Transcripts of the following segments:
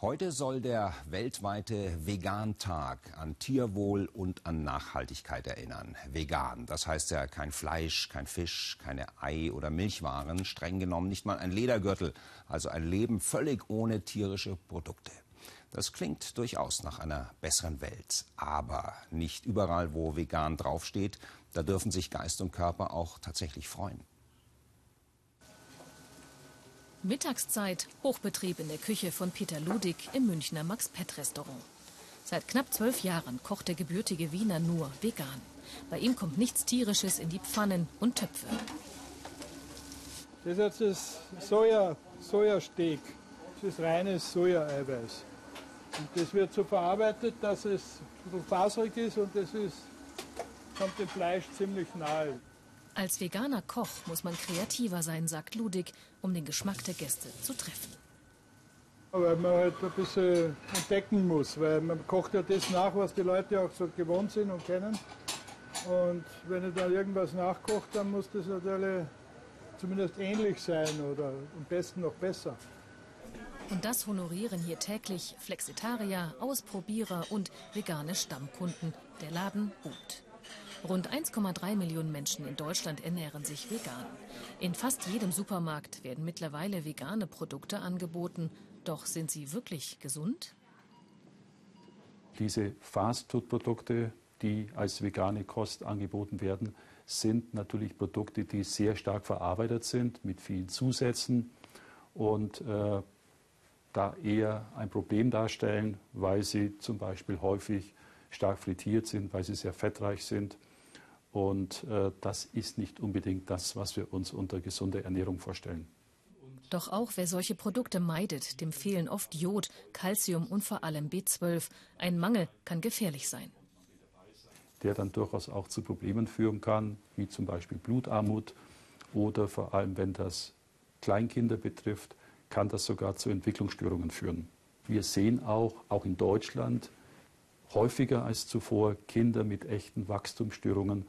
Heute soll der weltweite Vegan-Tag an Tierwohl und an Nachhaltigkeit erinnern. Vegan, das heißt ja kein Fleisch, kein Fisch, keine Ei- oder Milchwaren, streng genommen nicht mal ein Ledergürtel, also ein Leben völlig ohne tierische Produkte. Das klingt durchaus nach einer besseren Welt, aber nicht überall, wo vegan draufsteht, da dürfen sich Geist und Körper auch tatsächlich freuen. Mittagszeit, Hochbetrieb in der Küche von Peter Ludig im Münchner Max-Pett-Restaurant. Seit knapp zwölf Jahren kocht der gebürtige Wiener nur vegan. Bei ihm kommt nichts Tierisches in die Pfannen und Töpfe. Das ist jetzt das Soja, Sojasteak. Das ist reines Sojaeiweiß. Und das wird so verarbeitet, dass es faserig ist und das ist, kommt dem Fleisch ziemlich nahe. Als veganer Koch muss man kreativer sein, sagt Ludig, um den Geschmack der Gäste zu treffen. Weil man halt ein bisschen entdecken muss, weil man kocht ja das nach, was die Leute auch so gewohnt sind und kennen. Und wenn ich dann irgendwas nachkocht, dann muss das natürlich zumindest ähnlich sein oder am besten noch besser. Und das honorieren hier täglich Flexitarier, Ausprobierer und vegane Stammkunden. Der Laden boomt. Rund 1,3 Millionen Menschen in Deutschland ernähren sich vegan. In fast jedem Supermarkt werden mittlerweile vegane Produkte angeboten. Doch sind sie wirklich gesund? Diese Fastfood-Produkte, die als vegane Kost angeboten werden, sind natürlich Produkte, die sehr stark verarbeitet sind mit vielen Zusätzen und äh, da eher ein Problem darstellen, weil sie zum Beispiel häufig stark frittiert sind, weil sie sehr fettreich sind und äh, das ist nicht unbedingt das, was wir uns unter gesunder Ernährung vorstellen. Doch auch wer solche Produkte meidet, dem fehlen oft Jod, Calcium und vor allem B12. Ein Mangel kann gefährlich sein. Der dann durchaus auch zu Problemen führen kann, wie zum Beispiel Blutarmut oder vor allem, wenn das Kleinkinder betrifft, kann das sogar zu Entwicklungsstörungen führen. Wir sehen auch, auch in Deutschland, häufiger als zuvor Kinder mit echten Wachstumsstörungen,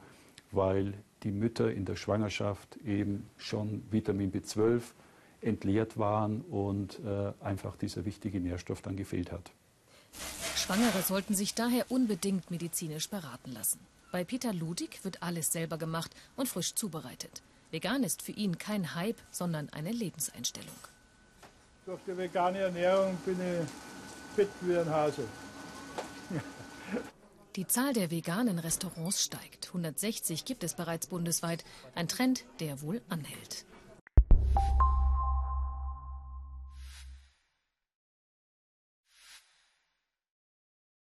weil die Mütter in der Schwangerschaft eben schon Vitamin B12 entleert waren und äh, einfach dieser wichtige Nährstoff dann gefehlt hat. Schwangere sollten sich daher unbedingt medizinisch beraten lassen. Bei Peter Ludig wird alles selber gemacht und frisch zubereitet. Vegan ist für ihn kein Hype, sondern eine Lebenseinstellung. Durch die vegane Ernährung bin ich fit wie ein Hase. Die Zahl der veganen Restaurants steigt. 160 gibt es bereits bundesweit. Ein Trend, der wohl anhält.